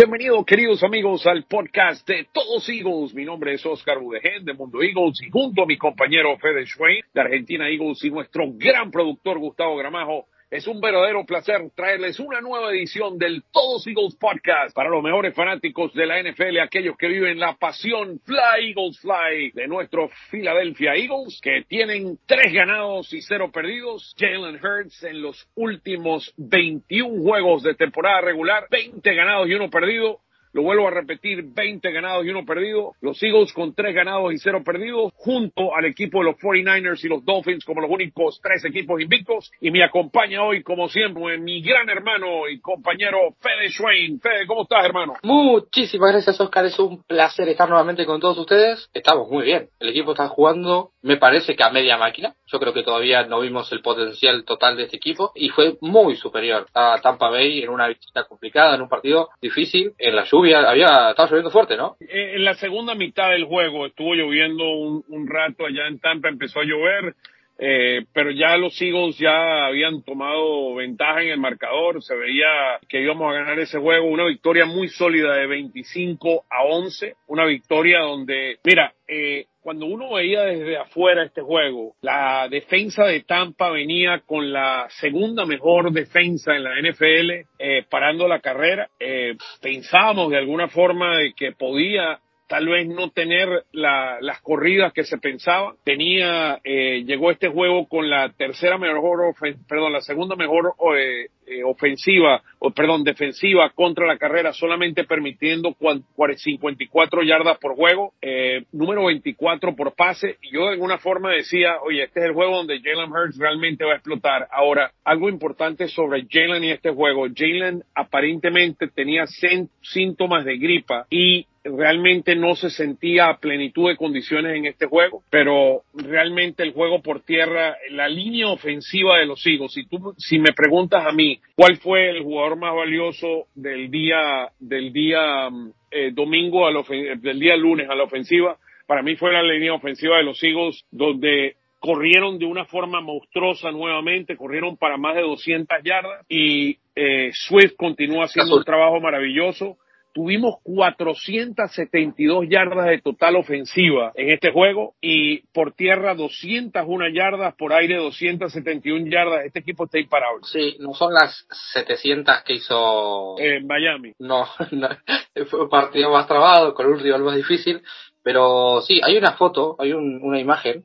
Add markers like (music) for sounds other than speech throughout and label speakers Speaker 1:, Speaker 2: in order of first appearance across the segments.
Speaker 1: Bienvenidos queridos amigos al podcast de Todos Eagles. Mi nombre es Oscar Budegen de Mundo Eagles y junto a mi compañero Fede Schwein de Argentina Eagles y nuestro gran productor Gustavo Gramajo es un verdadero placer traerles una nueva edición del Todos Eagles Podcast para los mejores fanáticos de la NFL, aquellos que viven la pasión Fly Eagles Fly de nuestros Philadelphia Eagles, que tienen tres ganados y cero perdidos. Jalen Hurts en los últimos 21 juegos de temporada regular, 20 ganados y uno perdido. Lo vuelvo a repetir, 20 ganados y uno perdido. Los Eagles con tres ganados y cero perdidos, junto al equipo de los 49ers y los Dolphins como los únicos tres equipos invictos. Y me acompaña hoy, como siempre, mi gran hermano y compañero Fede Schwein. Fede, ¿cómo estás, hermano?
Speaker 2: Muchísimas gracias, Oscar. Es un placer estar nuevamente con todos ustedes. Estamos muy bien. El equipo está jugando, me parece que a media máquina. Yo creo que todavía no vimos el potencial total de este equipo y fue muy superior a Tampa Bay en una visita complicada, en un partido difícil, en la lluvia. Había, estaba lloviendo fuerte, ¿no?
Speaker 1: Eh, En la segunda mitad del juego estuvo lloviendo un, un rato allá en Tampa, empezó a llover. Eh, pero ya los Eagles ya habían tomado ventaja en el marcador, se veía que íbamos a ganar ese juego, una victoria muy sólida de 25 a 11, una victoria donde, mira, eh, cuando uno veía desde afuera este juego, la defensa de Tampa venía con la segunda mejor defensa en la NFL, eh, parando la carrera, eh, pensábamos de alguna forma de que podía tal vez no tener la, las corridas que se pensaba. Tenía, eh, llegó este juego con la tercera mejor, ofen perdón, la segunda mejor eh, eh, ofensiva, o perdón, defensiva contra la carrera, solamente permitiendo 54 yardas por juego, eh, número 24 por pase. Y yo de alguna forma decía, oye, este es el juego donde Jalen Hurts realmente va a explotar. Ahora, algo importante sobre Jalen y este juego, Jalen aparentemente tenía síntomas de gripa y realmente no se sentía a plenitud de condiciones en este juego, pero realmente el juego por tierra, la línea ofensiva de los Eagles, si tú, si me preguntas a mí, ¿cuál fue el jugador más valioso del día, del día eh, domingo, a la del día lunes a la ofensiva? Para mí fue la línea ofensiva de los Eagles, donde corrieron de una forma monstruosa nuevamente, corrieron para más de 200 yardas y eh, Swift continúa haciendo un trabajo maravilloso tuvimos 472 yardas de total ofensiva en este juego y por tierra 201 yardas, por aire 271 yardas. Este equipo está imparable.
Speaker 2: Sí, no son las 700 que hizo
Speaker 1: en Miami.
Speaker 2: No, (laughs) no, fue un partido más trabado, con un rival más difícil, pero sí, hay una foto, hay un, una imagen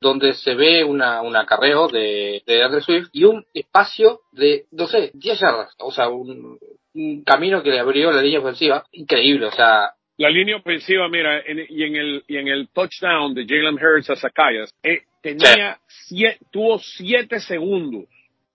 Speaker 2: donde se ve una, un acarreo de, de Andrew Swift y un espacio de, no sé, 10 yardas, o sea, un, un camino que le abrió la línea ofensiva, increíble, o sea,
Speaker 1: la línea ofensiva, mira, en, y en el y en el touchdown de Jalen Hurts a Zacayas, eh, tenía sí. siete, tuvo siete segundos,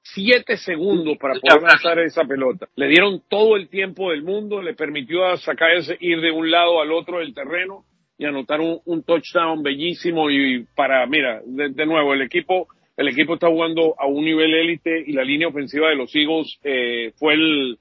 Speaker 1: siete segundos para poder lanzar esa pelota. Le dieron todo el tiempo del mundo, le permitió a Zacayas ir de un lado al otro del terreno y anotar un, un touchdown bellísimo y para, mira, de, nuevo, el equipo, el equipo está jugando a un nivel élite y la línea ofensiva de los Eagles eh, fue el,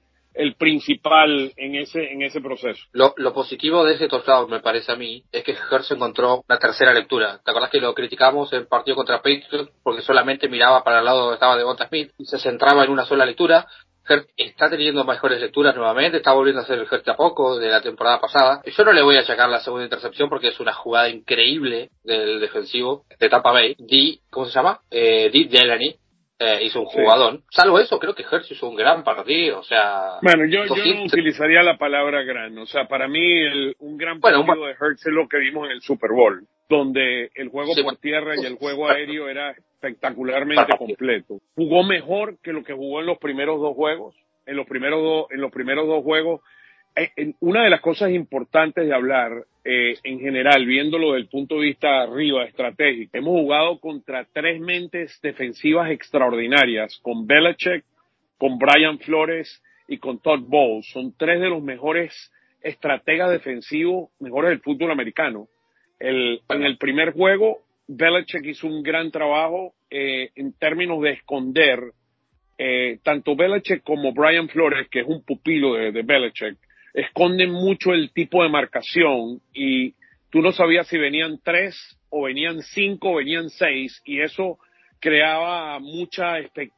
Speaker 1: principal en ese en ese proceso.
Speaker 2: Lo, positivo de ese touchdown, me parece a mí, es que Hertz encontró una tercera lectura. ¿Te acordás que lo criticamos en el partido contra Patriots porque solamente miraba para el lado donde estaba Devonta Smith y se centraba en una sola lectura? Hertz está teniendo mejores lecturas nuevamente, está volviendo a ser el Hertz a poco de la temporada pasada. Yo no le voy a achacar la segunda intercepción porque es una jugada increíble del defensivo de Tampa Bay. D, ¿cómo se llama? Eh, D. Delaney, eh, hizo un jugadón. Sí. Salvo eso, creo que Hertz hizo un gran partido, o sea...
Speaker 1: Bueno, yo, yo no utilizaría la palabra gran, o sea, para mí el, un gran partido bueno, de Hertz es lo que vimos en el Super Bowl, donde el juego sí, por tierra y el juego aéreo era espectacularmente completo. Jugó mejor que lo que jugó en los primeros dos juegos, en los primeros dos, en los primeros dos juegos. Eh, una de las cosas importantes de hablar eh, en general, viéndolo desde el punto de vista arriba, estratégico, hemos jugado contra tres mentes defensivas extraordinarias, con Belichick, con Brian Flores y con Todd Bowles. Son tres de los mejores estrategas defensivos, mejores del fútbol americano. El, en el primer juego, Belichick hizo un gran trabajo eh, en términos de esconder eh, tanto Belichick como Brian Flores, que es un pupilo de, de Belichick, esconden mucho el tipo de marcación y tú no sabías si venían tres o venían cinco o venían seis y eso creaba mucha,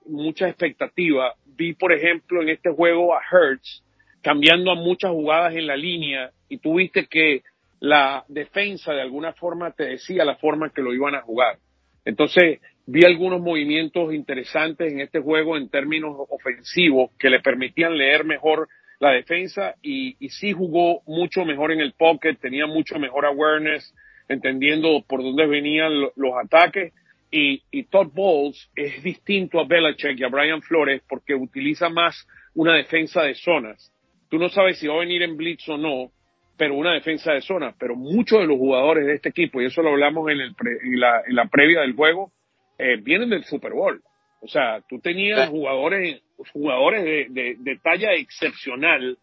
Speaker 1: mucha expectativa. Vi, por ejemplo, en este juego a Hertz cambiando a muchas jugadas en la línea y tuviste que la defensa de alguna forma te decía la forma que lo iban a jugar. Entonces, vi algunos movimientos interesantes en este juego en términos ofensivos que le permitían leer mejor la defensa y, y sí jugó mucho mejor en el pocket, tenía mucho mejor awareness, entendiendo por dónde venían los ataques. Y, y Todd Bowles es distinto a Belichick y a Brian Flores porque utiliza más una defensa de zonas. Tú no sabes si va a venir en blitz o no, pero una defensa de zona. Pero muchos de los jugadores de este equipo, y eso lo hablamos en, el en, la, en la previa del juego, eh, vienen del Super Bowl. O sea, tú tenías jugadores, jugadores de, de, talla excepcional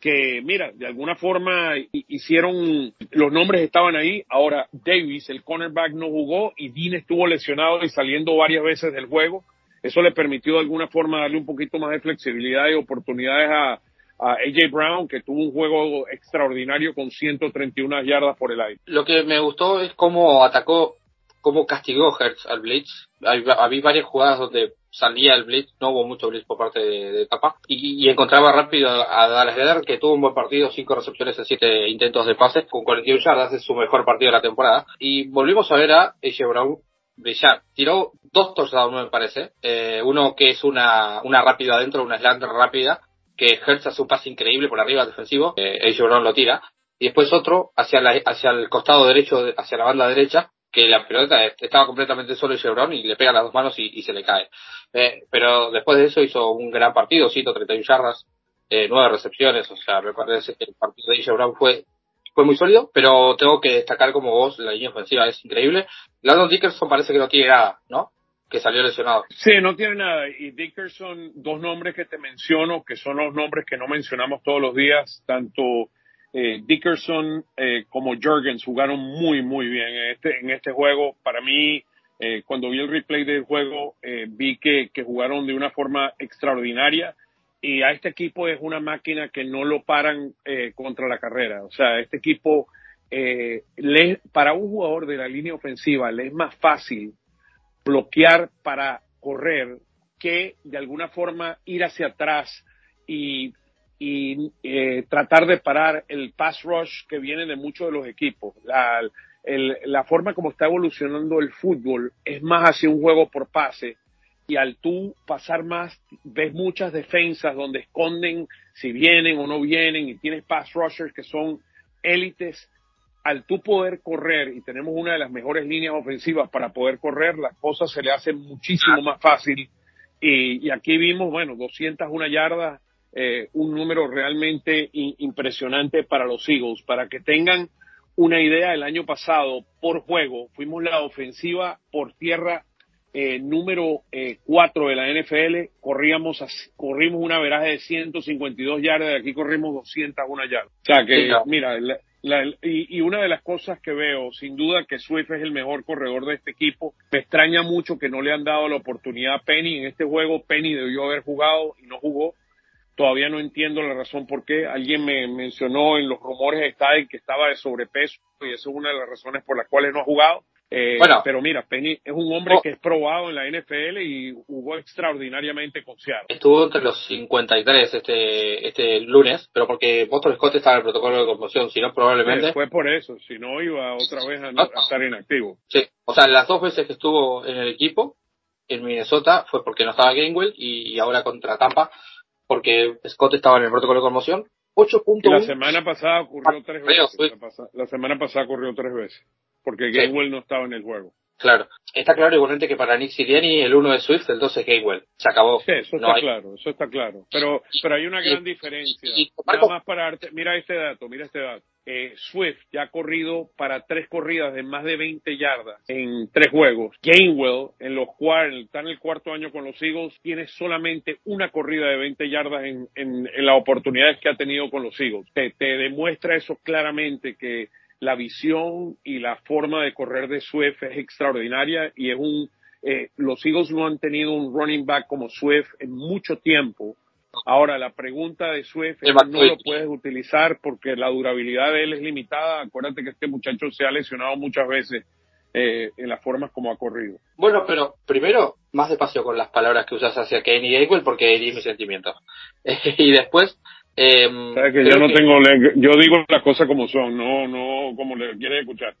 Speaker 1: que, mira, de alguna forma hicieron, los nombres estaban ahí. Ahora, Davis, el cornerback, no jugó y Dean estuvo lesionado y saliendo varias veces del juego. Eso le permitió de alguna forma darle un poquito más de flexibilidad y oportunidades a, a AJ Brown, que tuvo un juego extraordinario con 131 yardas por el aire.
Speaker 2: Lo que me gustó es cómo atacó, cómo castigó Hertz al Blitz. Había varias jugadas donde salía el Blitz, no hubo mucho Blitz por parte de, de Tapa, y, encontraba rápido a Dallas Leder, que tuvo un buen partido, cinco recepciones en siete intentos de pases, con 41 yardas, es su mejor partido de la temporada. Y volvimos a ver a AJ Brown brillar. Tiró dos touchdowns, me parece. Eh, uno que es una, una rápida adentro, una slant rápida, que Hertz hace un pase increíble por arriba defensivo, eh, Brown lo tira, y después otro hacia, la, hacia el costado derecho, hacia la banda derecha, que la pelota estaba completamente solo AJ Brown y le pega las dos manos y, se le cae. Eh, pero después de eso hizo un gran partido, 131 yardas, eh, nueve recepciones, o sea, me parece que el partido de AJ Brown fue fue muy sólido, pero tengo que destacar como vos, la línea ofensiva es increíble. Landon Dickerson parece que no tiene nada, ¿no? Que salió lesionado.
Speaker 1: Sí, no tiene nada. Y Dickerson, dos nombres que te menciono, que son los nombres que no mencionamos todos los días, tanto eh, Dickerson eh, como Jurgens jugaron muy, muy bien en este, en este juego. Para mí, eh, cuando vi el replay del juego, eh, vi que, que jugaron de una forma extraordinaria. Y a este equipo es una máquina que no lo paran eh, contra la carrera. O sea, este equipo, le, para un jugador de la línea ofensiva, le es más fácil bloquear para correr que de alguna forma ir hacia atrás y, y eh, tratar de parar el pass rush que viene de muchos de los equipos. La, la forma como está evolucionando el fútbol es más hacia un juego por pase y al tú pasar más ves muchas defensas donde esconden si vienen o no vienen y tienes pass rushers que son élites al tú poder correr, y tenemos una de las mejores líneas ofensivas para poder correr, las cosas se le hacen muchísimo más fácil. Y, aquí vimos, bueno, 201 yardas, eh, un número realmente impresionante para los Eagles. Para que tengan una idea, el año pasado, por juego, fuimos la ofensiva por tierra eh, número 4 eh, de la NFL, corríamos, corrimos una veraje de 152 yardas, de aquí corrimos 201 yardas. O sea que, mira, y, una de las cosas que veo, sin duda que Swift es el mejor corredor de este equipo. Me extraña mucho que no le han dado la oportunidad a Penny. En este juego Penny debió haber jugado y no jugó. Todavía no entiendo la razón por qué. Alguien me mencionó en los rumores está que estaba de sobrepeso y esa es una de las razones por las cuales no ha jugado. Eh, bueno, pero mira, Penny es un hombre oh. que es probado en la NFL y jugó extraordinariamente con Seattle.
Speaker 2: Estuvo entre los 53 este este lunes, pero porque Boston Scott estaba en el protocolo de conmoción, si no probablemente...
Speaker 1: fue por eso, si no iba otra vez a, no, estar inactivo.
Speaker 2: Sí, o sea, las dos veces que estuvo en el equipo, en Minnesota, fue porque no estaba Gainwell y ahora contra Tampa, porque Scott estaba en el protocolo de conmoción. 8.1.
Speaker 1: La semana pasada ocurrió tres veces. La, semana pasada ocurrió tres veces porque Gainwell no estaba en el juego.
Speaker 2: Claro. Está claro igualmente que para Nick Siriani el 1 es Swift, el 2 es Gainwell. Se acabó.
Speaker 1: Sí, eso está claro, eso está claro. Pero, pero hay una gran diferencia. Nada más para mira este dato, mira este dato. Eh, Swift ya ha corrido para tres corridas de más de 20 yardas en tres juegos. Gainwell, en los cuales está en el cuarto año con los Eagles, tiene solamente una corrida de 20 yardas en, en, en las oportunidades que ha tenido con los Eagles. te demuestra eso claramente que la visión y la forma de correr de Swift es extraordinaria y es un, eh, los Eagles no han tenido un running back como Swift en mucho tiempo. Ahora, la pregunta de Swift es no lo puedes utilizar porque la durabilidad de él es limitada. Acuérdate que este muchacho se ha lesionado muchas veces eh, en las formas como ha corrido.
Speaker 2: Bueno, pero primero, más despacio con las palabras que usas hacia Kenny Gainwell, porque es mi sentimiento. (laughs) y después,
Speaker 1: eh, que yo no tengo, yo digo las cosas como son, no, no como le quieres escuchar.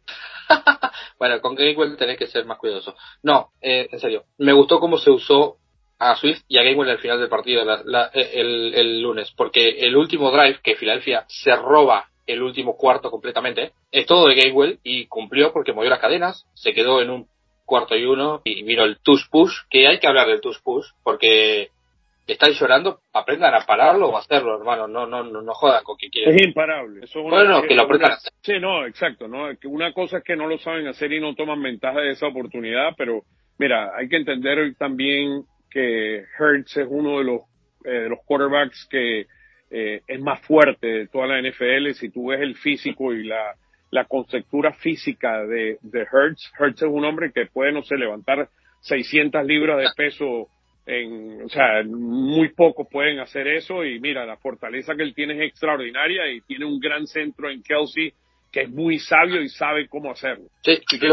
Speaker 1: (laughs)
Speaker 2: bueno, con Gainwell tenés que ser más cuidadoso. No, eh, en serio, me gustó cómo se usó a Swift y a Gainwell al final del partido el, el, lunes, porque el último drive que Filadelfia se roba el último cuarto completamente. Es todo de Gainwell y cumplió porque movió las cadenas, se quedó en un cuarto y uno y vino el tush push, que hay que hablar del tush push porque estáis llorando, aprendan a pararlo o a hacerlo, hermano, no no no, no jodan con que quieren.
Speaker 1: Es imparable.
Speaker 2: bueno, que, lo aprendan a hacer.
Speaker 1: Sí, no, exacto, no, una cosa es que no lo saben hacer y no toman ventaja de esa oportunidad, pero mira, hay que entender también que Hertz es uno de los eh, de los quarterbacks que eh, es más fuerte de toda la NFL. Si tú ves el físico y la, la conceptura física de, de Hertz, Hertz es un hombre que puede, no sé, levantar 600 libras de peso en, o sea, muy pocos pueden hacer eso y mira, la fortaleza que él tiene es extraordinaria y tiene un gran centro en Kelsey que es muy sabio y sabe cómo hacerlo.
Speaker 2: Sí,
Speaker 1: que,
Speaker 2: que,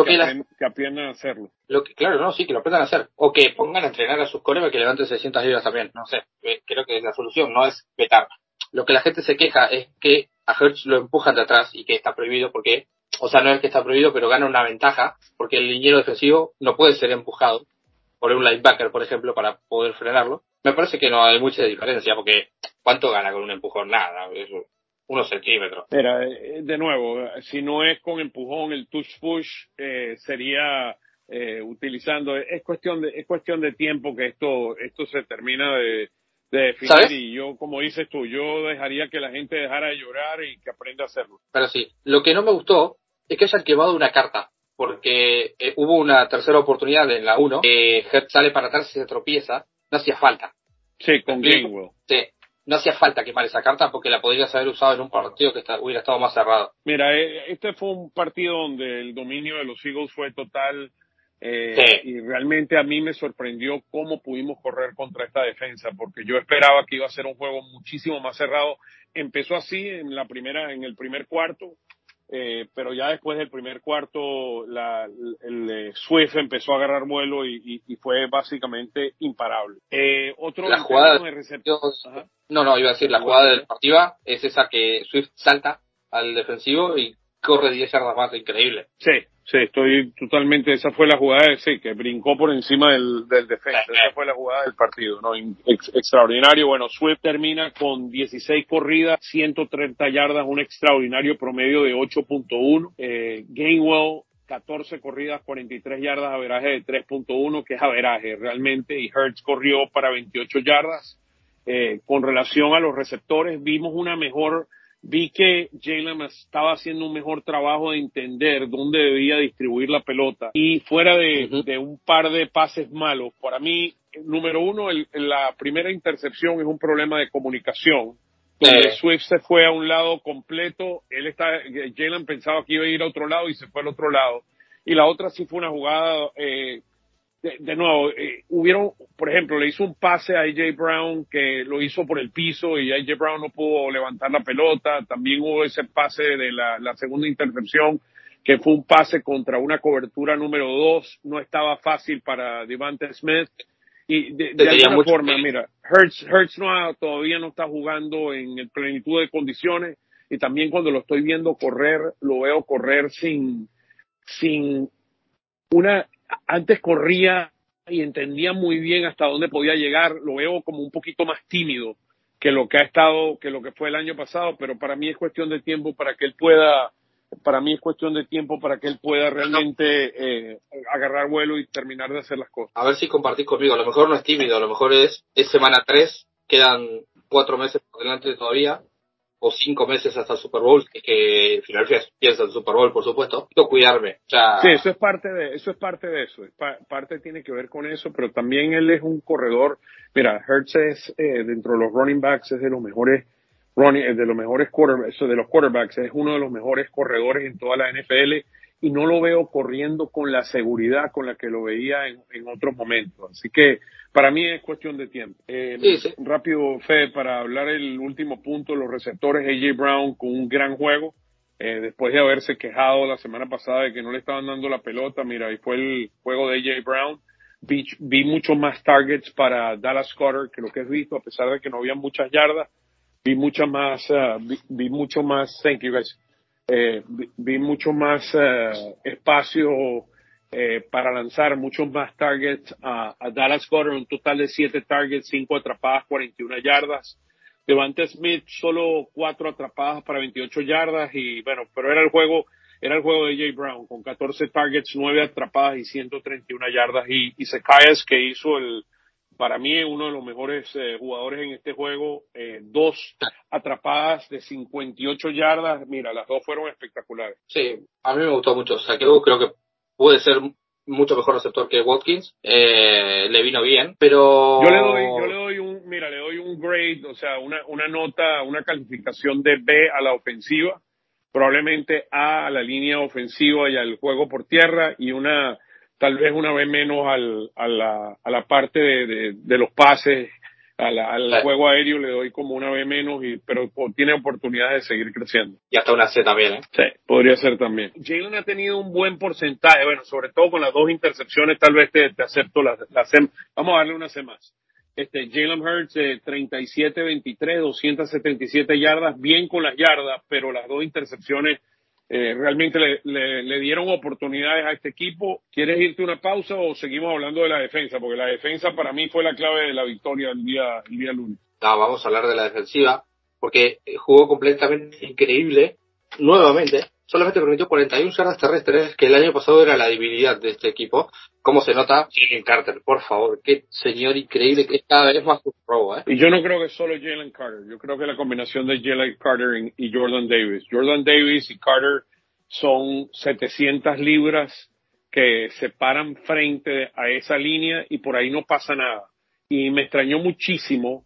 Speaker 1: que, aprendan a hacerlo.
Speaker 2: Lo que, claro, no, sí, que lo aprendan a hacer. O que pongan a entrenar a sus colegas que levanten 600 libras también. No sé, eh, creo que es la solución, no es vetar. Lo que la gente se queja es que a Hertz lo empujan de atrás y que está prohibido porque, o sea, no es que está prohibido, pero gana una ventaja porque el liniero defensivo no puede ser empujado por un linebacker, por ejemplo, para poder frenarlo. Me parece que no hay mucha diferencia porque ¿cuánto gana con un empujón? Nada, es unos centímetros.
Speaker 1: Mira, eh, de nuevo, si no es con empujón, el touch push eh, sería eh, utilizando, es cuestión de, es cuestión de tiempo que esto, esto se termina de, de definir y yo, como dices tú, yo dejaría que la gente dejara de llorar y que aprenda a hacerlo.
Speaker 2: Pero sí, lo que no me gustó es que hayan quemado una carta, porque eh, hubo una tercera oportunidad en la 1, que sale para atrás y se tropieza, no hacía falta.
Speaker 1: Sí, con.
Speaker 2: Sí, no hacía falta quemar esa carta porque la podrías haber usado en un partido que hubiera estado más cerrado.
Speaker 1: Mira, eh, este fue un partido donde el dominio de los Eagles fue total eh, y realmente a mí me sorprendió cómo pudimos correr contra esta defensa, porque yo esperaba que iba a ser un juego muchísimo más cerrado. Empezó así en la primera, en el primer cuarto, eh, pero ya después del primer cuarto, la, el, eh, Swift empezó a agarrar vuelo y, fue básicamente imparable. otro
Speaker 2: la jugada de no, no, iba a decir la, jugada del partido es esa que Swift salta al defensivo y corre 10 yardas más, increíble.
Speaker 1: Sí, Sí, estoy totalmente, esa fue la jugada, sí, que brincó por encima del, del defensa, esa fue la jugada del partido, ¿no? extraordinario, bueno, Swift termina con 16 corridas, 130 yardas, un extraordinario promedio de 8.1, eh, Gainwell 14 corridas, 43 yardas, averaje de 3.1, que es averaje realmente, y Hertz corrió para 28 yardas. Eh, con relación a los receptores, vimos una mejor vi que Jalen estaba haciendo un mejor trabajo de entender dónde debía distribuir la pelota y fuera de, un par de pases malos, para mí, número uno, la primera intercepción es un problema de comunicación. Donde Swift se fue a un lado completo, él está, Jalen pensaba que iba a ir a otro lado y se fue al otro lado. Y la otra sí fue una jugada eh, de, nuevo, eh, hubieron, por ejemplo, le hizo un pase a AJ Brown que lo hizo por el piso y AJ Brown no pudo levantar la pelota. También hubo ese pase de la, segunda intercepción que fue un pase contra una cobertura número dos. No estaba fácil para Devante Smith. Y de, alguna forma, mira, Hertz, Hertz no todavía no está jugando en el plenitud de condiciones y también cuando lo estoy viendo correr, lo veo correr sin, sin una antes corría y entendía muy bien hasta dónde podía llegar, lo veo como un poquito más tímido que lo que ha estado, que lo que fue el año pasado, pero para mí es cuestión de tiempo para que él pueda, para mí es cuestión de tiempo para que él pueda realmente eh, agarrar vuelo y terminar de hacer las cosas.
Speaker 2: A ver si compartís conmigo, a lo mejor no es tímido, a lo mejor es, es semana 3, quedan cuatro meses por delante todavía, o cinco meses hasta el Super Bowl, que, que Filadelfia piensa el Super Bowl, por supuesto, cuidarme.
Speaker 1: sí, eso es parte de eso, es parte de eso, parte tiene que ver con eso, pero también él es un corredor. Mira, Hertz es, eh, dentro de los running backs, es de los mejores running, de los mejores quarterbacks, de los quarterbacks, es uno de los mejores corredores en toda la NFL y no lo veo corriendo con la seguridad con la que lo veía en, en otros momentos. Así que para mí es cuestión de tiempo. Eh, Rápido, Fede, para hablar el último punto, los receptores AJ Brown con un gran juego. eh, después de haberse quejado la semana pasada de que no le estaban dando la pelota, mira, ahí fue el juego de AJ Brown. Vi, vi mucho más targets para Dallas Carter que lo que he visto, a pesar de que no había muchas yardas. Vi mucha más, uh, vi, vi, mucho más, thank you guys, eh, vi, mucho más uh, espacio eh, para lanzar muchos más targets a, a Dallas Carter, un total de siete targets, cinco atrapadas, 41 yardas. Devante Smith solo cuatro atrapadas para 28 yardas y bueno, pero era el juego, era el juego de Jay Brown con 14 targets, nueve atrapadas y 131 yardas y, y Zacchaeus que hizo el, para mí uno de los mejores eh, jugadores en este juego, eh, dos atrapadas de 58 yardas, mira, las dos fueron espectaculares.
Speaker 2: Sí, a mí me gustó mucho, Saqueo creo que puede ser mucho mejor receptor que Watkins, eh, le vino bien, pero
Speaker 1: yo le doy, yo le doy un, mira, le doy un grade, o sea, una, una nota, una calificación de B a la ofensiva, probablemente A a la línea ofensiva y al juego por tierra y una, tal vez una B menos al, a la, a la parte de, de, de los pases al, al sí. juego aéreo le doy como una B menos, y, pero tiene oportunidades de seguir creciendo.
Speaker 2: Y hasta una C también, ¿eh?
Speaker 1: Sí, podría ser también. Jalen ha tenido un buen porcentaje, bueno, sobre todo con las dos intercepciones, tal vez te, te acepto la, la C. Vamos a darle una C más. Este, Jalen Hurts, eh, 37-23, 277 yardas, bien con las yardas, pero las dos intercepciones eh, realmente le, le, le, dieron oportunidades a este equipo. ¿Quieres irte una pausa o seguimos hablando de la defensa? Porque la defensa para mí fue la clave de la victoria el día, el día lunes.
Speaker 2: No, vamos a hablar de la defensiva, porque jugó completamente increíble, nuevamente, solamente permitió 41 yardas terrestres, que el año pasado era la debilidad de este equipo. ¿Cómo se nota? Jalen Carter, por favor, qué señor increíble que cada vez más un robo, ¿eh?
Speaker 1: Y yo no creo que solo Jalen Carter, yo creo que la combinación de Jalen Carter y Jordan Davis. Jordan Davis y Carter son 700 libras que se paran frente a esa línea y por ahí no pasa nada. Y me extrañó muchísimo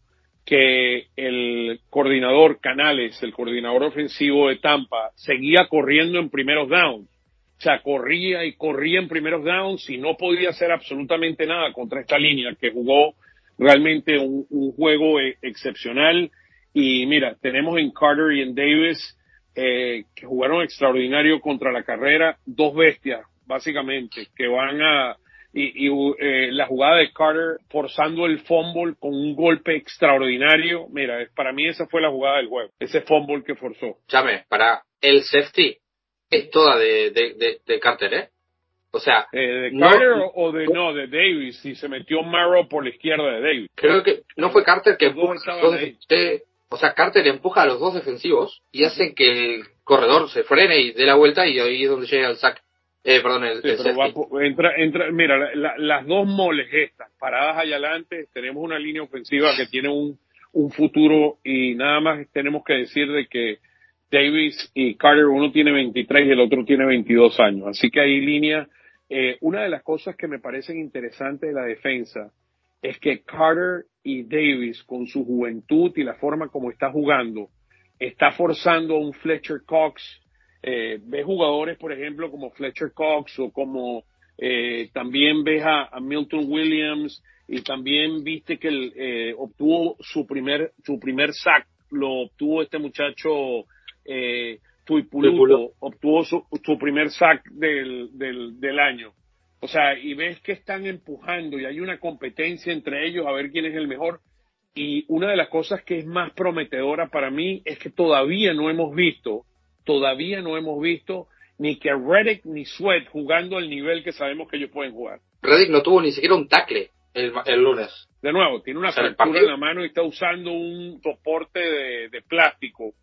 Speaker 1: que el coordinador Canales, el coordinador ofensivo de Tampa, seguía corriendo en primeros downs. O sea, corría y corría en primeros downs y no podía hacer absolutamente nada contra esta línea que jugó realmente un, juego excepcional. Y mira, tenemos en Carter y en Davis eh, que jugaron extraordinario contra la carrera, dos bestias, básicamente, que van a, y, y eh, la jugada de Carter forzando el fumble con un golpe extraordinario. Mira, para mí esa fue la jugada del juego, ese fumble que forzó.
Speaker 2: Chame, para el safety es toda de, de, de, de Carter, ¿eh? O sea,
Speaker 1: eh, ¿de Carter no, o de no de Davis? Si se metió Marrow por la izquierda de Davis.
Speaker 2: Creo que no fue Carter que empuja o sea, Carter empuja a los dos defensivos y hace que el corredor se frene y dé la vuelta y ahí es donde llega el sack. Eh, perdón, el,
Speaker 1: sí, el va, entra, entra, mira, la, la, las dos moles estas, paradas allá adelante, tenemos una línea ofensiva que tiene un, un futuro y nada más tenemos que decir de que Davis y Carter, uno tiene 23 y el otro tiene 22 años. Así que hay línea. Eh, una de las cosas que me parecen interesantes de la defensa es que Carter y Davis, con su juventud y la forma como está jugando, está forzando a un Fletcher Cox. Eh, ves jugadores, por ejemplo, como Fletcher Cox o como eh, también ves a, a, Milton Williams y también viste que el, eh, obtuvo su primer su primer sack, lo obtuvo este muchacho eh, Tuipuluto, obtuvo su, su primer sack del, del, del año. O sea, y ves que están empujando y hay una competencia entre ellos a ver quién es el mejor. Y una de las cosas que es más prometedora para mí es que todavía no hemos visto, todavía no hemos visto ni que Reddick ni Sweat jugando al nivel que sabemos que ellos pueden jugar.
Speaker 2: Reddick no tuvo ni siquiera un tackle el, el lunes.
Speaker 1: De nuevo, tiene una fractura en la mano y está usando un soporte de, de plástico,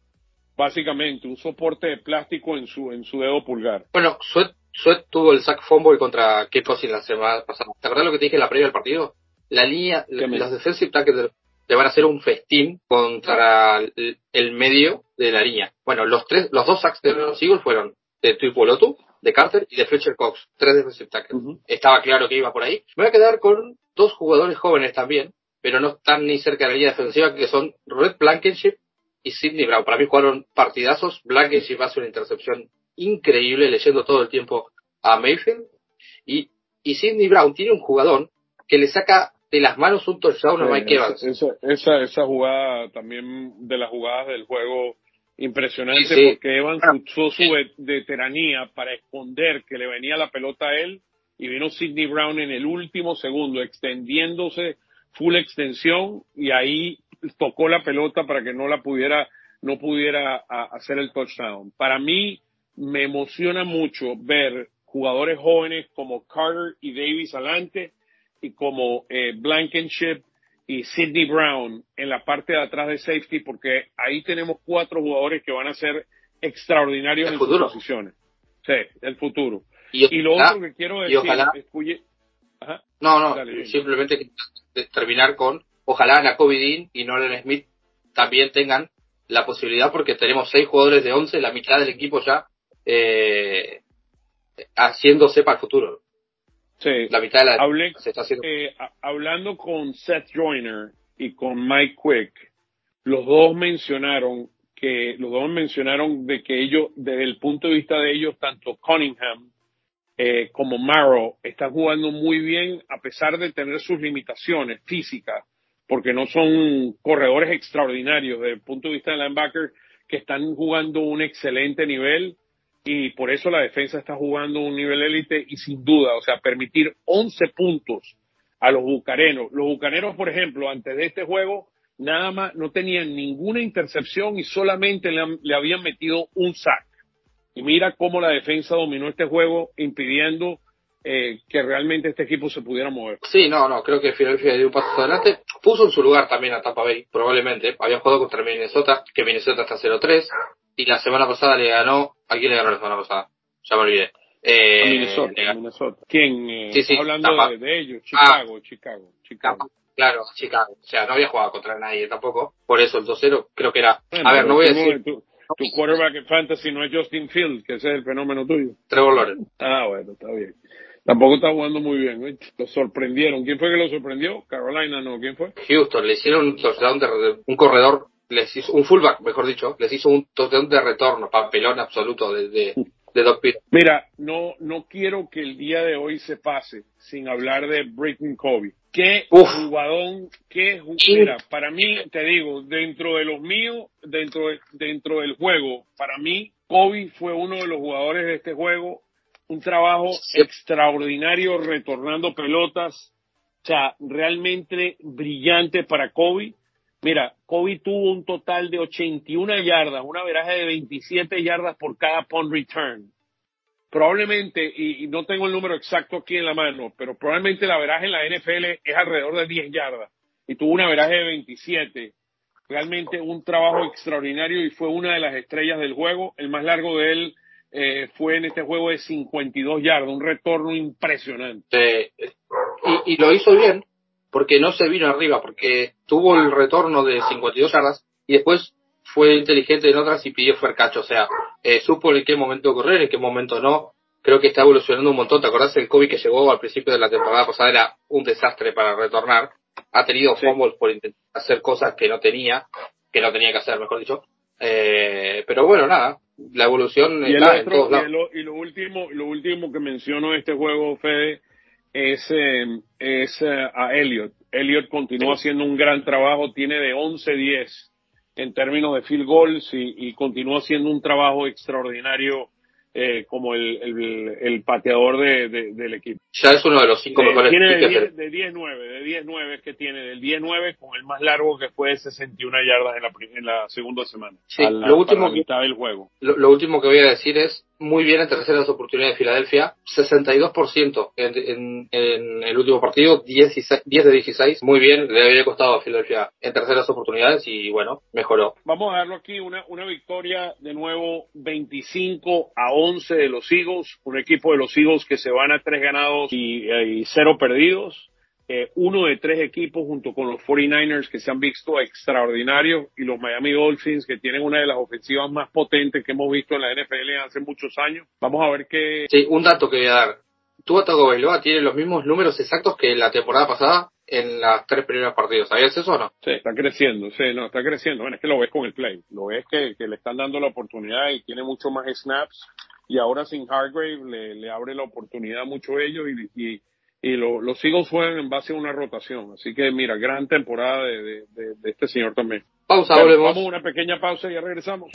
Speaker 1: básicamente, un soporte de plástico en su, en su dedo pulgar.
Speaker 2: Bueno, Sweat Sweat tuvo el sack fumble contra Kirk Cousins la semana pasada. ¿Te acuerdas lo que te dije en la previa del partido? La línea, los defensive tackles le van a hacer un festín contra el, el, medio de la línea. Bueno, los tres, los dos sacks de los Eagles fueron de Tuipolotu, de Carter y de Fletcher Cox. Tres defensive tackles. Uh -huh. Estaba claro que iba por ahí. Me voy a quedar con dos jugadores jóvenes también, pero no están ni cerca de la línea defensiva, que son Red Blankenship y Sidney Brown. Para mí jugaron partidazos. Blankenship hace una intercepción increíble leyendo todo el tiempo a Mayfield y, y Sidney Brown tiene un jugador que le saca de las manos un touchdown a Mike Evans.
Speaker 1: Esa, esa, esa jugada también de las jugadas del juego Impresionante porque Evans usó su veteranía para esconder que le venía la pelota a él y vino Sidney Brown en el último segundo extendiéndose full extensión y ahí tocó la pelota para que no la pudiera no pudiera hacer el touchdown. Para mí me emociona mucho ver jugadores jóvenes como Carter y Davis adelante y como eh, Blankenship y Sidney Brown en la parte de atrás de safety porque ahí tenemos cuatro jugadores que van a ser extraordinarios en sus posiciones. Sí, el futuro. Y, lo otro que quiero decir
Speaker 2: es No, no, simplemente terminar con ojalá Nakovidin y Nolan Smith también tengan la posibilidad porque tenemos seis jugadores de once, la mitad del equipo ya eh, haciéndose para el futuro.
Speaker 1: Sí.
Speaker 2: La mitad de la
Speaker 1: se está haciendo. Eh, hablando con Seth Joyner y con Mike Quick, los dos mencionaron que los dos mencionaron de que ellos, desde el punto de vista de ellos, tanto Cunningham eh, como Marrow están jugando muy bien a pesar de tener sus limitaciones físicas, porque no son corredores extraordinarios desde el punto de vista de linebacker que están jugando un excelente nivel y por eso la defensa está jugando un nivel élite y sin duda, o sea, permitir 11 puntos a los bucarenos. Los bucaneros, por ejemplo, antes de este juego, nada más no tenían ninguna intercepción y solamente le, habían metido un sack. Y mira cómo la defensa dominó este juego, impidiendo eh, que realmente este equipo se pudiera mover.
Speaker 2: Sí, no, no, creo que Philadelphia dio un paso adelante. Puso en su lugar también a Tampa Bay, probablemente. Había jugado contra Minnesota, que Minnesota está 0-3 y la semana pasada le ganó. ¿A quién le ganó la semana pasada? Ya me olvidé.
Speaker 1: Eh, a Minnesota, Minnesota. ¿Quién? Eh, sí, sí, hablando de, ellos. Chicago, ah, Chicago, Chicago.
Speaker 2: Claro, Chicago. O sea, no había jugado contra nadie tampoco. Por eso el 2-0 creo que era. a ver, no voy a decir.
Speaker 1: Tu, tu, quarterback en fantasy no es Justin Fields, que ese es el fenómeno tuyo.
Speaker 2: Trevor Lawrence.
Speaker 1: Ah, bueno, está bien. Tampoco está jugando muy bien. ¿eh? Lo sorprendieron. ¿Quién fue que lo sorprendió? Carolina, no. ¿Quién fue?
Speaker 2: Houston. Le hicieron un touchdown de un corredor les hizo un fullback, mejor dicho, les hizo un touchdown de retorno, papelón absoluto de, de, de
Speaker 1: Mira, no, no quiero que el día de hoy se pase sin hablar de Breaking Kobe. Qué jugadón, qué mira, para mí, te digo, dentro de los míos, dentro, dentro del juego, para mí, Kobe fue uno de los jugadores de este juego, un trabajo extraordinario retornando pelotas, o sea, realmente brillante para Kobe Mira, Kobe tuvo un total de 81 yardas, una veraje de 27 yardas por cada punt return. Probablemente, y, no tengo el número exacto aquí en la mano, pero probablemente la veraje en la NFL es alrededor de 10 yardas. Y tuvo una veraje de 27. Realmente un trabajo extraordinario y fue una de las estrellas del juego. El más largo de él eh, fue en este juego de 52 yardas, un retorno impresionante.
Speaker 2: y, y lo hizo bien porque no se vino arriba, porque tuvo el retorno de 52 yardas y después fue inteligente en otras y pidió cacho, o sea, eh, supo en qué momento correr, en qué momento no. Creo que está evolucionando un montón. ¿Te acordás el Kobe que llegó al principio de la temporada pasada? Era un desastre para retornar. Ha tenido fumbles por intentar hacer cosas que no tenía, que no tenía que hacer, mejor dicho. Eh, pero bueno, nada, la evolución está en todos lados.
Speaker 1: Y lo, último, lo último que menciono de este juego, Fede, es, eh, es eh, a Elliot. Elliot continúa haciendo un gran trabajo, tiene de 11-10 en términos de field goals y, y continúa haciendo un trabajo extraordinario eh, como el, el, el pateador de, del equipo.
Speaker 2: Ya es uno de los cinco mejores.
Speaker 1: Tiene de 10, de 10-9, de 10-9 que tiene, del 10-9 con el más largo que fue de 61 yardas en la, en la segunda semana.
Speaker 2: Sí, lo último
Speaker 1: que, del juego.
Speaker 2: Lo, último que voy a decir es, muy bien en terceras oportunidades de Filadelfia, 62% en, en, el último partido, 10, 10 de 16, muy bien, le había costado a Filadelfia en terceras oportunidades y bueno, mejoró.
Speaker 1: Vamos a darlo aquí, una, una victoria de nuevo 25 a 11 de los Eagles, un equipo de los Eagles que se van a tres ganados y, y cero perdidos. Eh, uno de tres equipos junto con los 49ers que se han visto extraordinarios y los Miami Dolphins que tienen una de las ofensivas más potentes que hemos visto en la NFL hace muchos años. Vamos a ver qué...
Speaker 2: Sí, un dato que voy a dar. Tua Tagovailoa tiene los mismos números exactos que la temporada pasada en las tres primeros partidos. ¿Sabías eso o no?
Speaker 1: Sí, está creciendo, sí, no, está creciendo. Bueno, es que lo ves con el play. Lo ves que, que le están dando la oportunidad y tiene mucho más snaps. Y ahora sin Hargrave le, le abre la oportunidad mucho a ellos y, y y los Eagles juegan en base a una rotación. Así que mira, gran temporada de, de, este señor también.
Speaker 2: Pausa, volvemos.
Speaker 1: Vamos a una pequeña pausa y ya regresamos.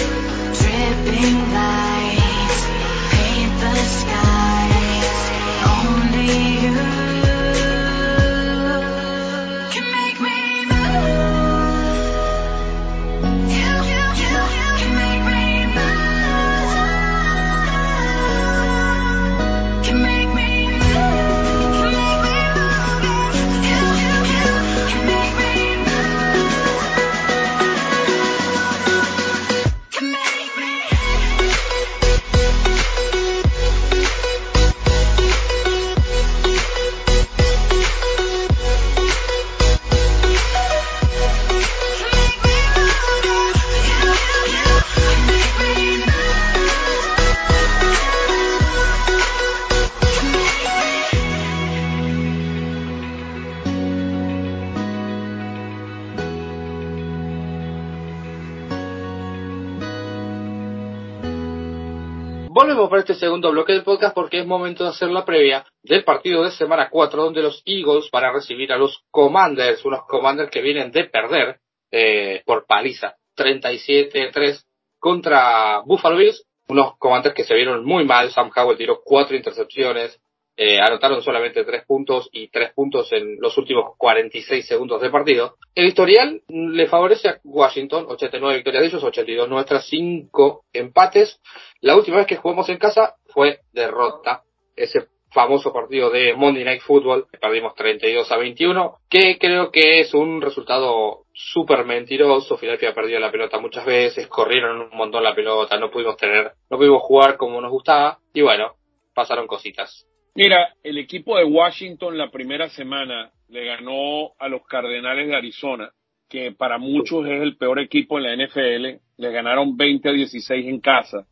Speaker 2: Este segundo bloque del podcast porque es momento de hacer la previa del partido de semana 4 donde los Eagles van a recibir a los Commanders, unos Commanders que vienen de perder eh, por paliza 37-3 contra Buffalo Bills, unos Commanders que se vieron muy mal, Sam Howell tiró cuatro intercepciones, eh, anotaron solamente tres puntos y tres puntos en los últimos 46 segundos de partido. El historial le favorece a Washington, 89 victorias de ellos, 82 nuestras, 5 empates. La última vez que jugamos en casa fue derrota. Ese famoso partido de Monday Night Football, perdimos 32 a 21, que creo que es un resultado súper mentiroso. Philadelphia perdió la pelota muchas veces, corrieron un montón la pelota, no pudimos tener, no pudimos jugar como nos gustaba, y bueno, pasaron cositas.
Speaker 1: Mira, el equipo de Washington la primera semana le ganó a los Cardenales de Arizona, que para muchos es el peor equipo en la NFL. Le ganaron 20 a 16 en casa.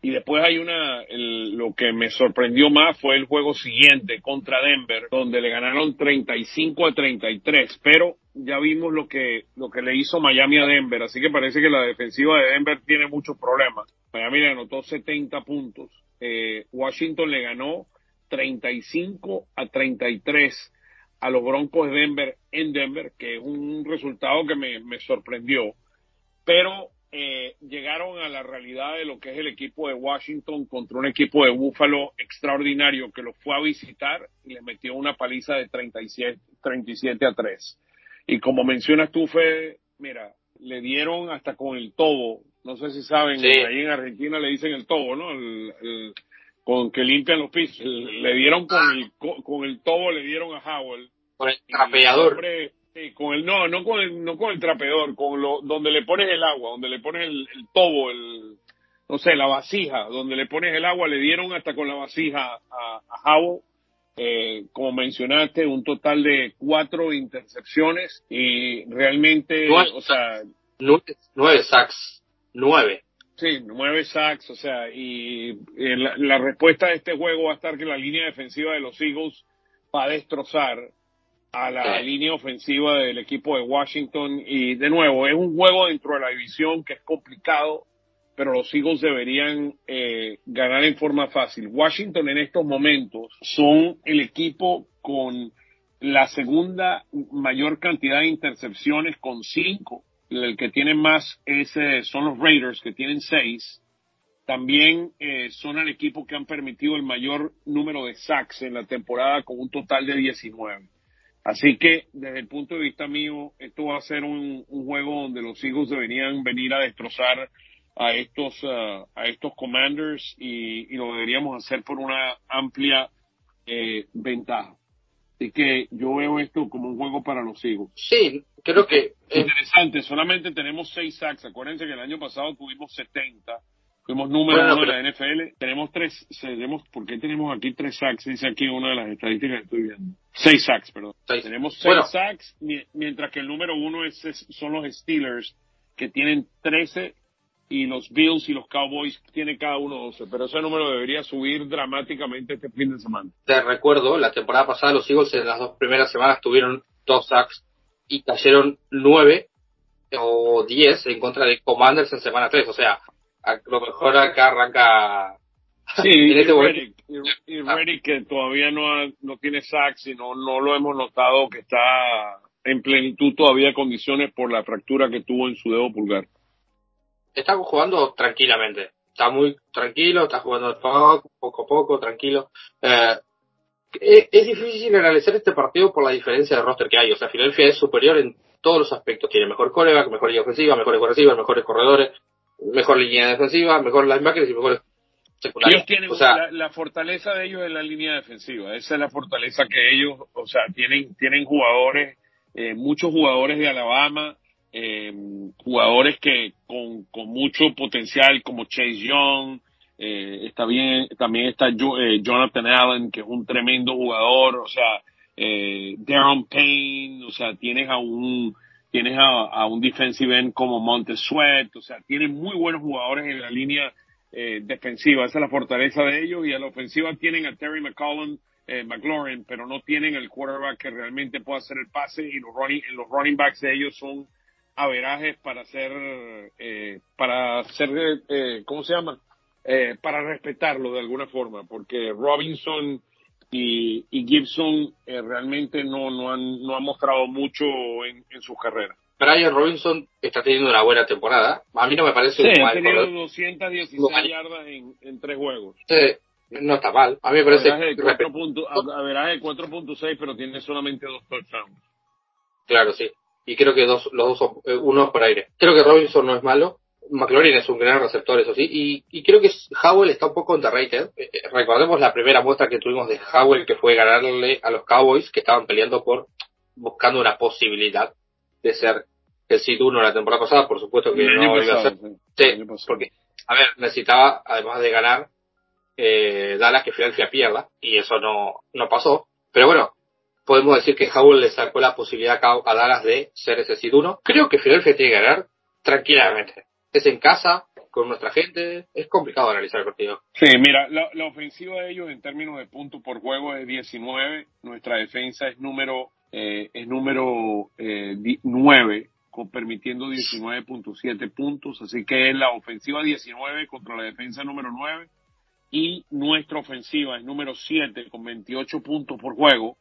Speaker 1: Y después hay una, lo que me sorprendió más fue el juego siguiente contra Denver, donde le ganaron 35 a 33. Pero ya vimos lo que, lo que le hizo Miami a Denver. Así que parece que la defensiva de Denver tiene muchos problemas. Miami le anotó 70 puntos. Eh, Washington le ganó 35 a 33 a los Broncos de Denver en Denver, que es un resultado que me, sorprendió. Pero eh, llegaron a la realidad de lo que es el equipo de Washington contra un equipo de Buffalo extraordinario que lo fue a visitar y le metió una paliza de 37, 37 a 3. Y como mencionas tú, Fede, mira, le dieron hasta con el tobo, no sé si saben, ahí en Argentina le dicen el tobo, ¿no? el, con que limpian los pisos. Le dieron con el con el tobo, le dieron a Howell.
Speaker 2: Con el trapeador.
Speaker 1: con el no, no con el no con el trapeador, con lo donde le pones el agua, donde le pones el, tobo, el no sé, la vasija, donde le pones el agua, le dieron hasta con la vasija a, a Howell. Eh, como mencionaste, un total de cuatro intercepciones y realmente, o sea,
Speaker 2: nueve, nueve sacks, nueve.
Speaker 1: Sí, nueve sacks, o sea, y, la, respuesta de este juego va a estar que la línea defensiva de los Eagles va a destrozar a la línea ofensiva del equipo de Washington. Y de nuevo es un juego dentro de la división que es complicado, pero los Eagles deberían eh, ganar en forma fácil. Washington en estos momentos son el equipo con la segunda mayor cantidad de intercepciones con cinco el que tiene más es, eh, son los Raiders, que tienen seis. También eh, son el equipo que han permitido el mayor número de sacks en la temporada con un total de 19. Así que desde el punto de vista mío, esto va a ser un, juego donde los Eagles deberían venir a destrozar a estos, uh, a estos Commanders y, lo deberíamos hacer por una amplia eh, ventaja. Así que yo veo esto como un juego para los Eagles.
Speaker 2: Sí, creo que...
Speaker 1: Interesante, solamente tenemos seis sacks. Acuérdense que el año pasado tuvimos 70. Fuimos número uno de la NFL. Tenemos tres, tenemos, ¿por qué tenemos aquí tres sacks? Dice aquí una de las estadísticas que estoy viendo. Seis sacks, perdón. Tenemos seis sacks, mientras que el número uno es, son los Steelers, que tienen 13 y los Bills y los Cowboys tienen cada uno 12, pero ese número debería subir dramáticamente este fin de semana.
Speaker 2: Te recuerdo, la temporada pasada los Eagles en las dos primeras semanas tuvieron dos sacks y cayeron nueve o diez en contra de Commanders en semana 3, o sea, a lo mejor acá arranca
Speaker 1: Sí, (laughs) y, este Reddick, y, que todavía no, no tiene sacks y no, no lo hemos notado que está en plenitud todavía de condiciones por la fractura que tuvo en su dedo pulgar.
Speaker 2: Está jugando tranquilamente, está muy tranquilo, está jugando poco, poco a poco, tranquilo. Eh, es, difícil analizar este partido por la diferencia de roster que hay. O sea, Filadelfia es superior en todos los aspectos. Tiene mejor coreback, mejor línea ofensiva, mejores ofensivas, mejores corredores, mejor línea defensiva, mejor linebackers y mejores
Speaker 1: ellos tienen la, fortaleza de ellos es la línea defensiva. Esa es la fortaleza que ellos, o sea, tienen tienen jugadores, eh, muchos jugadores de Alabama, eh, jugadores que con, con mucho potencial como Chase Young, eh, está bien, también está eh, Jonathan Allen, que es un tremendo jugador, o sea, eh, Darren Payne, o sea, tienes a un, tienes a, un defensive end como Monte Sweat, o sea, tienen muy buenos jugadores en la línea eh, defensiva, esa es la fortaleza de ellos, y a la ofensiva tienen a Terry McCollum, eh, McLaurin, pero no tienen el quarterback que realmente pueda hacer el pase, y los running, los running backs de ellos son averajes para hacer, eh, para hacer, eh, ¿cómo se llama? eh, para respetarlo de alguna forma, porque Robinson y, Gibson eh, realmente no, no, han, no han mostrado mucho en, en su carrera.
Speaker 2: Brian Robinson está teniendo una buena temporada. A mí no me parece
Speaker 1: sí, un mal. Ha tenido 216 yardas en, en tres juegos.
Speaker 2: Sí, no está mal. A mí me parece.
Speaker 1: de 4.6, pero tiene solamente dos touchdowns.
Speaker 2: Claro, sí. Y creo que dos, los dos son, eh, uno por aire. Creo que Robinson no es malo. McLaurin es un gran receptor, eso sí, y, y creo que Howell está un poco underrated. Eh, eh, recordemos la primera muestra que tuvimos de Howell, que fue ganarle a los Cowboys, que estaban peleando por, buscando una posibilidad de ser el seed 1 la temporada pasada, por supuesto que no iba a ser. Sí, porque, a ver, necesitaba, además de ganar, eh, Dallas que Filadelfia pierda, y eso no, no pasó. Pero bueno, podemos decir que Howell le sacó la posibilidad a Dallas de ser ese seed 1. Creo que Filadelfia tiene que ganar tranquilamente. Es en casa, con nuestra gente, es complicado analizar el partido.
Speaker 1: Sí, mira, la, ofensiva de ellos en términos de puntos por juego es 19, nuestra defensa es número eh, es número eh, 9, con, permitiendo 19.7 puntos, así que es la ofensiva 19 contra la defensa número 9 y nuestra ofensiva es número 7 con 28 puntos por juego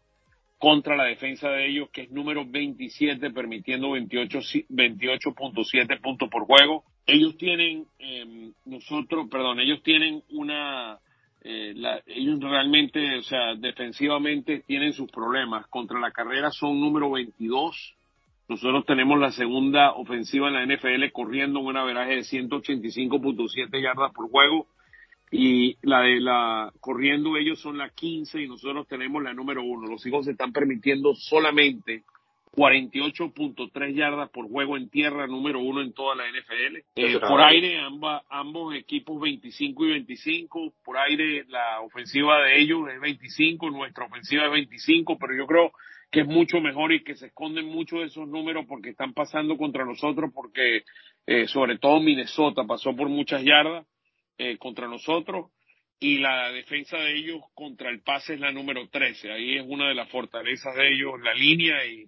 Speaker 1: contra la defensa de ellos, que es número 27, permitiendo 28.7 28 puntos por juego. Ellos tienen, eh, nosotros, perdón, ellos tienen una, eh, la, ellos realmente, o sea, defensivamente tienen sus problemas. Contra la carrera son número 22. Nosotros tenemos la segunda ofensiva en la NFL corriendo un averaje de 185.7 yardas por juego y la de la corriendo ellos son la 15 y nosotros tenemos la número 1. Los hijos se están permitiendo solamente 48.3 yardas por juego en tierra, número 1 en toda la NFL. Eh, por aire, ambos equipos 25 y 25. Por aire, la ofensiva de ellos es 25, nuestra ofensiva es 25, pero yo creo que es mucho mejor y que se esconden mucho de esos números porque están pasando contra nosotros, porque eh, sobre todo Minnesota pasó por muchas yardas eh, contra nosotros y la defensa de ellos contra el pase es la número 13. Ahí es una de las fortalezas de ellos, la línea y,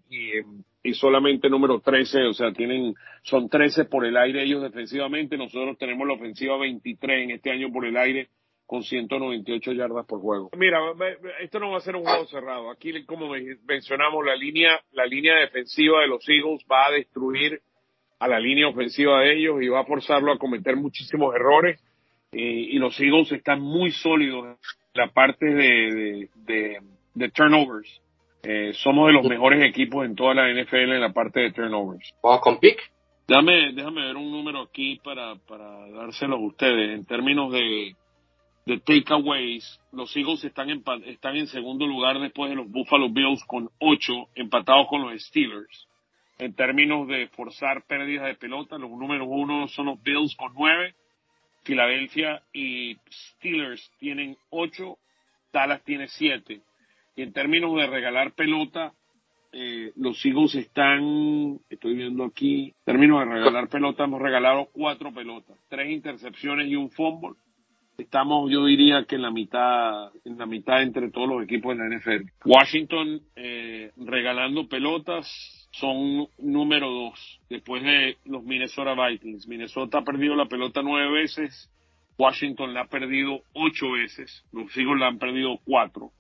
Speaker 1: y, solamente número 13, o sea, tienen, son 13 por el aire ellos defensivamente. Nosotros tenemos la ofensiva 23 en este año por el aire con 198 yardas por juego. Mira, esto no va a ser un juego cerrado. Aquí, como mencionamos, la línea, la línea defensiva de los Eagles va a destruir a la línea ofensiva de ellos y va a forzarlo a cometer muchísimos errores y los Eagles están muy sólidos en la parte de, de, turnovers. Eh, somos de los mejores equipos en toda la NFL en la parte de turnovers.
Speaker 2: ¿Vamos con pick?
Speaker 1: Déjame, déjame ver un número aquí para, para dárselos a ustedes. En términos de, de takeaways, los Eagles están en, están en segundo lugar después de los Buffalo Bills con 8, empatados con los Steelers. En términos de forzar pérdidas de pelota, los números uno son los Bills con 9 Filadelfia y Steelers tienen ocho, Dallas tiene siete. Y en términos de regalar pelota, eh, los Eagles están, estoy viendo aquí, en términos de regalar pelota, hemos regalado cuatro pelotas, tres intercepciones y un fumble. Estamos, yo diría que en la mitad, en la mitad entre todos los equipos de la NFL. Washington eh, regalando pelotas, son número dos después de los Minnesota Vikings. Minnesota ha perdido la pelota nueve veces Washington la ha perdido ocho veces, los Eagles la han perdido cuatro.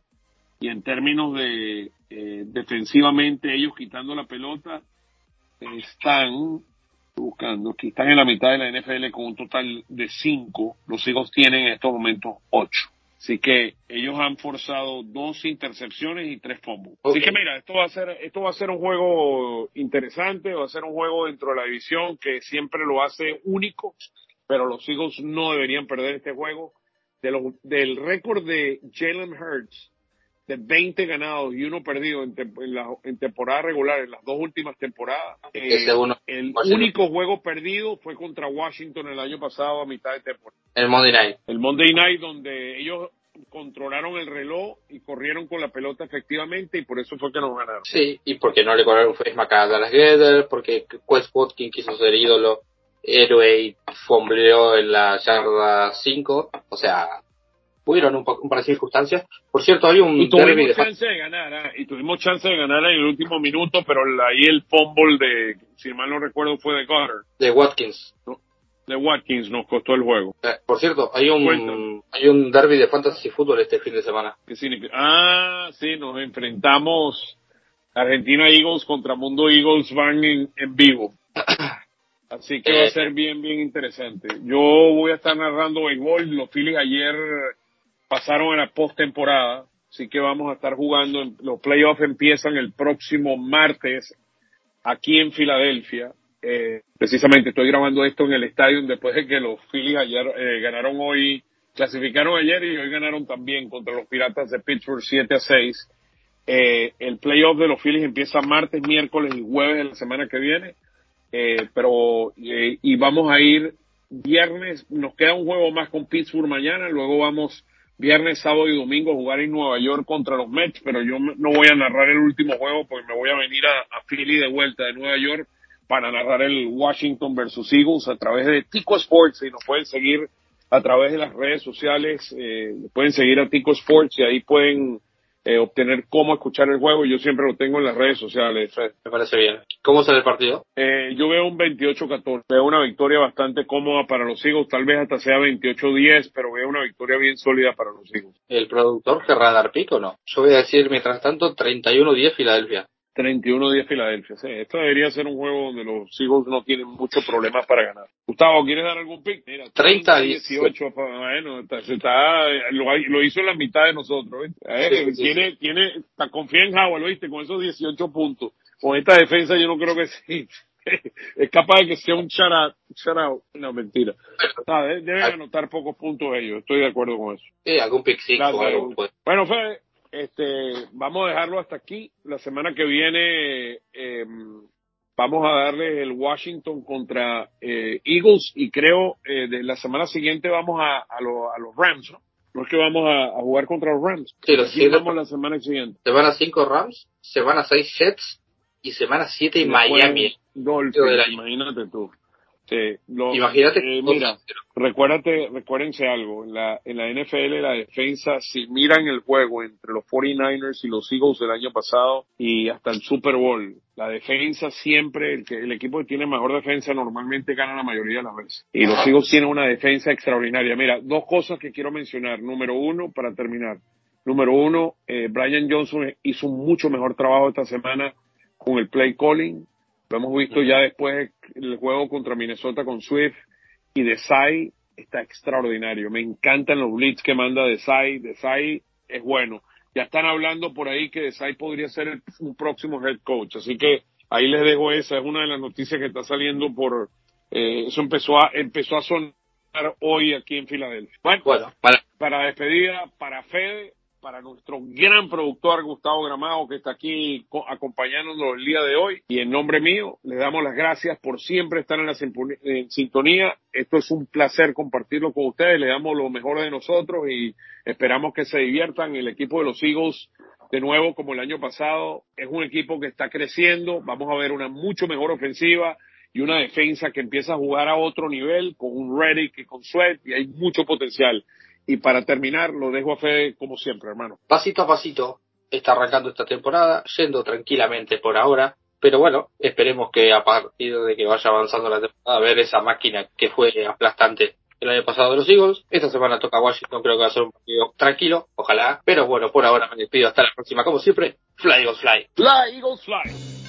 Speaker 1: Y en términos de eh, defensivamente, ellos quitando la pelota, están buscando, que están en la mitad de la NFL con un total de cinco. Los Eagles tienen en estos momentos ocho. Así que ellos han forzado dos intercepciones y tres fumbles. Así que mira, esto va a ser, esto va a ser un juego interesante, va a ser un juego dentro de la división que siempre lo hace único, pero los Eagles no deberían perder este juego. De del récord de Jalen Hurts, de 20 ganados y uno perdido en, en, temporada regular, en las dos últimas temporadas. Eh, el único juego perdido fue contra Washington el año pasado a mitad de temporada.
Speaker 2: El Monday Night.
Speaker 1: El Monday Night donde ellos controlaron el reloj y corrieron con la pelota efectivamente y por eso fue que nos ganaron.
Speaker 2: Sí, y porque no le cobraron face a Dallas Guedes, porque Quest Watkins quiso ser ídolo, héroe y fombleó en la yarda 5, o sea, pudieron un, un par de circunstancias. Por cierto, hay un
Speaker 1: y tuvimos chance de ganar, ¿eh? y tuvimos chance de ganar en el último minuto, pero ahí el fumble de, si mal no recuerdo, fue de Carter.
Speaker 2: De Watkins.
Speaker 1: De Watkins nos costó el juego.
Speaker 2: Eh, por cierto, hay un hay un derby de fantasy fútbol este fin de semana.
Speaker 1: ¿Qué significa? Ah, sí, nos enfrentamos Argentina Eagles contra Mundo Eagles van en, en vivo. (coughs) Así que va a eh. ser bien, bien interesante. Yo voy a estar narrando béisbol. Los Phillies ayer pasaron a la postemporada, así que vamos a estar jugando. Los playoffs empiezan el próximo martes aquí en Filadelfia. Eh, precisamente estoy grabando esto en el estadio después de que los Phillies ayer eh, ganaron hoy, clasificaron ayer y hoy ganaron también contra los Piratas de Pittsburgh 7 a 6. Eh, el playoff de los Phillies empieza martes, miércoles y jueves de la semana que viene. Eh, pero eh, y vamos a ir viernes, nos queda un juego más con Pittsburgh mañana, luego vamos viernes, sábado y domingo jugar en Nueva York contra los Mets, pero yo no voy a narrar el último juego porque me voy a venir a, Philly de vuelta de Nueva York para narrar el Washington versus Eagles a través de Tico Sports y nos pueden seguir a través de las redes sociales, eh, pueden seguir a Tico Sports y ahí pueden eh, obtener cómo escuchar el juego. Yo siempre lo tengo en las redes sociales.
Speaker 2: Me parece bien. ¿Cómo sale el partido?
Speaker 1: Eh, yo veo un 28-14. Veo una victoria bastante cómoda para los Eagles. Tal vez hasta sea 28-10, pero veo una victoria bien sólida para los Eagles.
Speaker 2: ¿El productor querrá dar pico o no? Yo voy a decir, mientras tanto, 31-10 Filadelfia.
Speaker 1: 31-10 Filadelfia. Sí, esto debería ser un juego donde los Eagles no tienen muchos problemas para ganar. Gustavo, ¿quieres dar algún pick? Mira,
Speaker 2: 30 18.
Speaker 1: Bueno, está, lo, hizo en la mitad de nosotros. tiene, tiene, está, confía en Howard, ¿lo viste? Con esos 18 puntos. Con esta defensa yo no creo que (laughs) sí. es capaz de que sea un shutout. No, mentira. deben anotar pocos puntos ellos. Estoy de acuerdo con eso.
Speaker 2: Sí, algún pick sí.
Speaker 1: Pues. Bueno, Fede, este, vamos a dejarlo hasta aquí. La semana que viene eh, vamos a darle el Washington contra eh, Eagles y creo eh, de la semana siguiente vamos a, a, a los Rams, ¿no? No es que vamos a, jugar contra los Rams.
Speaker 2: Sí, los
Speaker 1: vamos la semana siguiente.
Speaker 2: Se van a cinco Rams, se van a seis Jets y semana siete en Miami.
Speaker 1: imagínate tú. Sí,
Speaker 2: Imagínate.
Speaker 1: Eh, mira, recuérdate, recuérdense algo. En la, en la NFL, la defensa, si miran el juego entre los 49ers y los Eagles del año pasado y hasta el Super Bowl, la defensa siempre, el, que, el equipo que tiene mejor defensa normalmente gana la mayoría de las veces. Y los Eagles tienen una defensa extraordinaria. Mira, dos cosas que quiero mencionar. Número uno, para terminar. Número uno, eh, Brian Johnson hizo un mucho mejor trabajo esta semana con el play calling lo hemos visto ya después el juego contra Minnesota con Swift y Desai está extraordinario. Me encantan los blitz que manda Desai. Desai es bueno. Ya están hablando por ahí que Desai podría ser un próximo head coach. Así que ahí les dejo esa. Es una de las noticias que está saliendo por, eh, eso empezó a, empezó a sonar hoy aquí en Filadelfia. Bueno, para, para despedida, para Fede, para nuestro gran productor Gustavo Gramado que está aquí acompañándonos el día de hoy. Y en nombre mío, les damos las gracias por siempre estar en la sintonía. Esto es un placer compartirlo con ustedes. Le damos lo mejor de nosotros y esperamos que se diviertan. El equipo de los Eagles, de nuevo, como el año pasado, es un equipo que está creciendo. Vamos a ver una mucho mejor ofensiva y una defensa que empieza a jugar a otro nivel con un Reddick y con Sweat y hay mucho potencial. Y para terminar, lo dejo a fe como siempre, hermano.
Speaker 2: Pasito a pasito está arrancando esta temporada, yendo tranquilamente por ahora, pero bueno, esperemos que a partir de que vaya avanzando la temporada, ver esa máquina que fue aplastante el año pasado de los Eagles. Esta semana toca Washington, creo que va a ser un partido tranquilo, ojalá. Pero bueno, por ahora me despido. Hasta la próxima, como siempre. Fly Eagles Fly.
Speaker 1: Fly Eagles Fly.